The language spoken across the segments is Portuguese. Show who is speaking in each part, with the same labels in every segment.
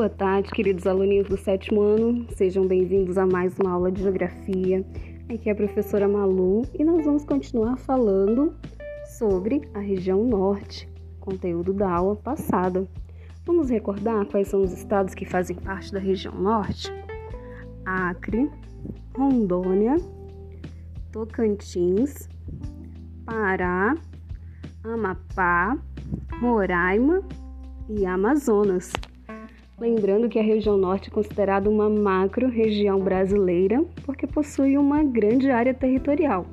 Speaker 1: Boa tarde, queridos aluninhos do sétimo ano. Sejam bem-vindos a mais uma aula de Geografia. Aqui é a professora Malu e nós vamos continuar falando sobre a região norte, conteúdo da aula passada. Vamos recordar quais são os estados que fazem parte da região norte? Acre, Rondônia, Tocantins, Pará, Amapá, Roraima e Amazonas. Lembrando que a região norte é considerada uma macro-região brasileira porque possui uma grande área territorial,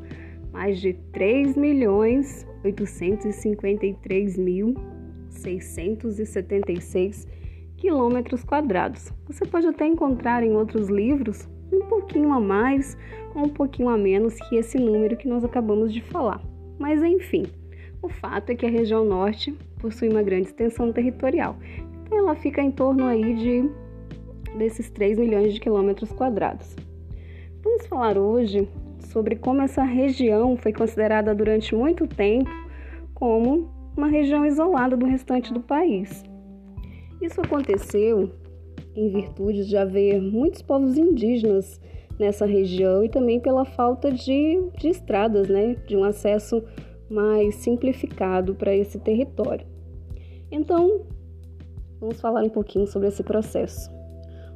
Speaker 1: mais de 3.853.676 quilômetros quadrados. Você pode até encontrar em outros livros um pouquinho a mais ou um pouquinho a menos que esse número que nós acabamos de falar. Mas enfim, o fato é que a região norte possui uma grande extensão territorial ela fica em torno aí de desses 3 milhões de quilômetros quadrados. Vamos falar hoje sobre como essa região foi considerada durante muito tempo como uma região isolada do restante do país. Isso aconteceu em virtude de haver muitos povos indígenas nessa região e também pela falta de, de estradas, né, de um acesso mais simplificado para esse território. Então, Vamos falar um pouquinho sobre esse processo.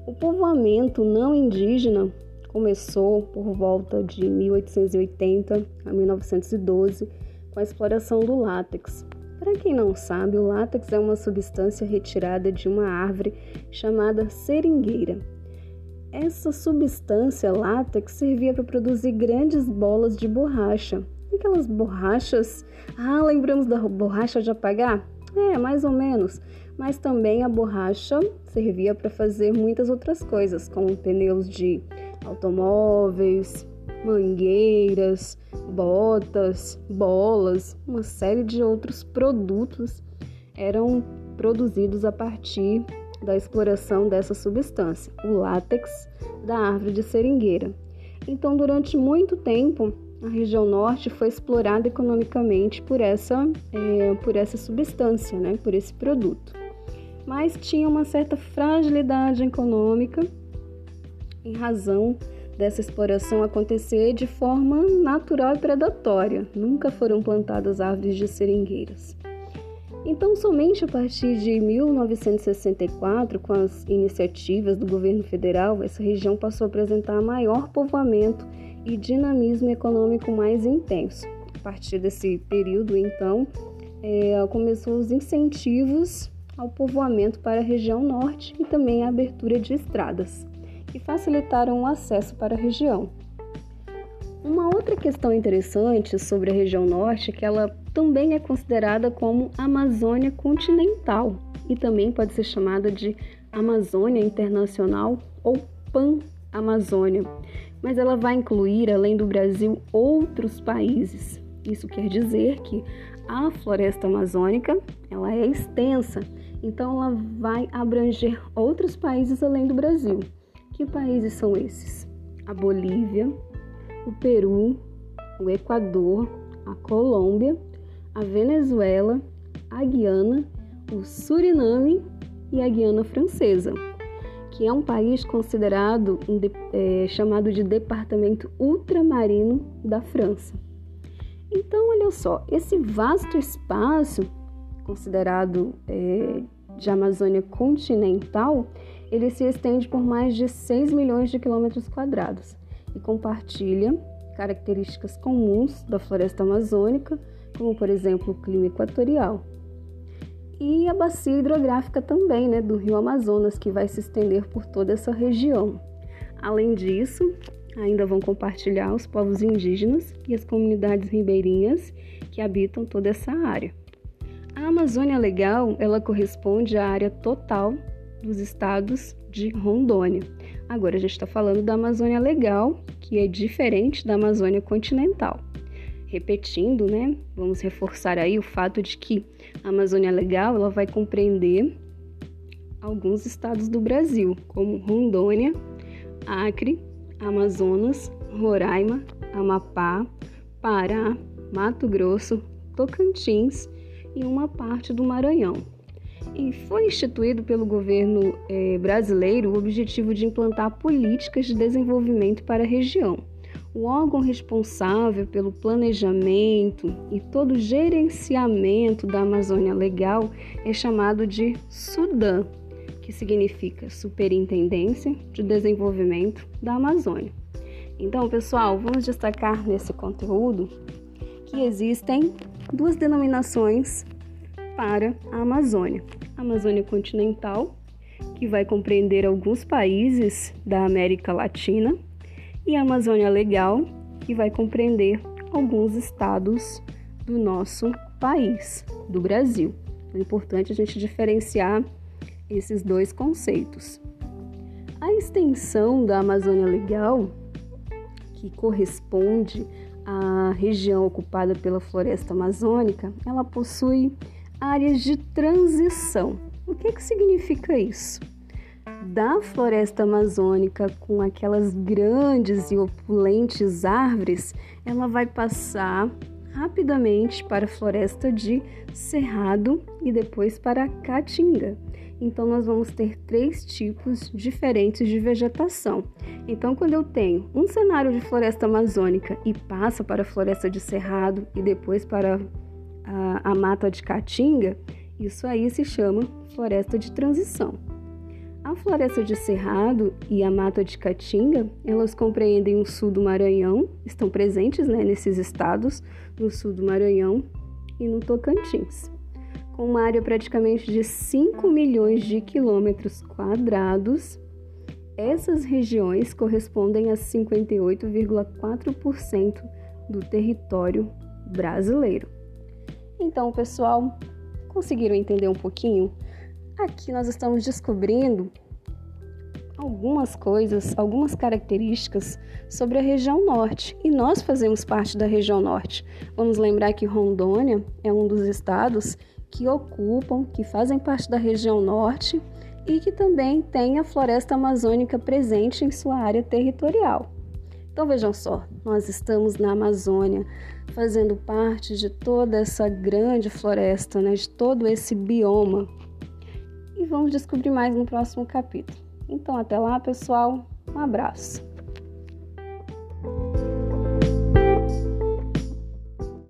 Speaker 1: O povoamento não indígena começou por volta de 1880 a 1912 com a exploração do látex. Para quem não sabe, o látex é uma substância retirada de uma árvore chamada seringueira. Essa substância látex servia para produzir grandes bolas de borracha. Aquelas borrachas. Ah, lembramos da borracha de apagar? É, mais ou menos mas também a borracha servia para fazer muitas outras coisas, como pneus de automóveis, mangueiras, botas, bolas, uma série de outros produtos eram produzidos a partir da exploração dessa substância, o látex da árvore de seringueira. Então, durante muito tempo, a região norte foi explorada economicamente por essa, é, por essa substância, né, por esse produto mas tinha uma certa fragilidade econômica em razão dessa exploração acontecer de forma natural e predatória. Nunca foram plantadas árvores de seringueiras. Então, somente a partir de 1964, com as iniciativas do governo federal, essa região passou a apresentar maior povoamento e dinamismo econômico mais intenso. A partir desse período, então, é, começou os incentivos ao povoamento para a região norte e também a abertura de estradas, que facilitaram o acesso para a região. Uma outra questão interessante sobre a região norte é que ela também é considerada como Amazônia continental e também pode ser chamada de Amazônia Internacional ou Pan-Amazônia, mas ela vai incluir, além do Brasil, outros países. Isso quer dizer que a floresta amazônica ela é extensa então ela vai abranger outros países além do Brasil. Que países são esses? A Bolívia, o Peru, o Equador, a Colômbia, a Venezuela, a Guiana, o Suriname e a Guiana Francesa, que é um país considerado é, chamado de departamento ultramarino da França. Então, olha só, esse vasto espaço considerado é, de Amazônia continental, ele se estende por mais de 6 milhões de quilômetros quadrados e compartilha características comuns da floresta amazônica, como por exemplo o clima equatorial. E a bacia hidrográfica também, né, do rio Amazonas, que vai se estender por toda essa região. Além disso, ainda vão compartilhar os povos indígenas e as comunidades ribeirinhas que habitam toda essa área. A Amazônia Legal, ela corresponde à área total dos estados de Rondônia. Agora a gente está falando da Amazônia Legal, que é diferente da Amazônia Continental. Repetindo, né? Vamos reforçar aí o fato de que a Amazônia Legal ela vai compreender alguns estados do Brasil, como Rondônia, Acre, Amazonas, Roraima, Amapá, Pará, Mato Grosso, Tocantins e uma parte do Maranhão. E foi instituído pelo governo eh, brasileiro o objetivo de implantar políticas de desenvolvimento para a região. O órgão responsável pelo planejamento e todo o gerenciamento da Amazônia Legal é chamado de SUDAM, que significa Superintendência de Desenvolvimento da Amazônia. Então, pessoal, vamos destacar nesse conteúdo que existem duas denominações para a Amazônia: a Amazônia continental, que vai compreender alguns países da América Latina, e a Amazônia legal, que vai compreender alguns estados do nosso país, do Brasil. É importante a gente diferenciar esses dois conceitos. A extensão da Amazônia Legal, que corresponde à região ocupada pela floresta amazônica, ela possui áreas de transição. O que, que significa isso? Da floresta amazônica, com aquelas grandes e opulentes árvores, ela vai passar rapidamente para a floresta de cerrado e depois para a caatinga. Então, nós vamos ter três tipos diferentes de vegetação. Então, quando eu tenho um cenário de floresta amazônica e passa para a floresta de cerrado e depois para a, a mata de caatinga, isso aí se chama floresta de transição. A floresta de cerrado e a mata de caatinga, elas compreendem o sul do Maranhão, estão presentes né, nesses estados, no sul do Maranhão e no Tocantins com uma área praticamente de 5 milhões de quilômetros quadrados. Essas regiões correspondem a 58,4% do território brasileiro. Então, pessoal, conseguiram entender um pouquinho? Aqui nós estamos descobrindo algumas coisas, algumas características sobre a região norte e nós fazemos parte da região norte. Vamos lembrar que Rondônia é um dos estados que ocupam, que fazem parte da região norte e que também tem a floresta amazônica presente em sua área territorial. Então vejam só, nós estamos na Amazônia, fazendo parte de toda essa grande floresta, né, de todo esse bioma. E vamos descobrir mais no próximo capítulo. Então até lá, pessoal, um abraço.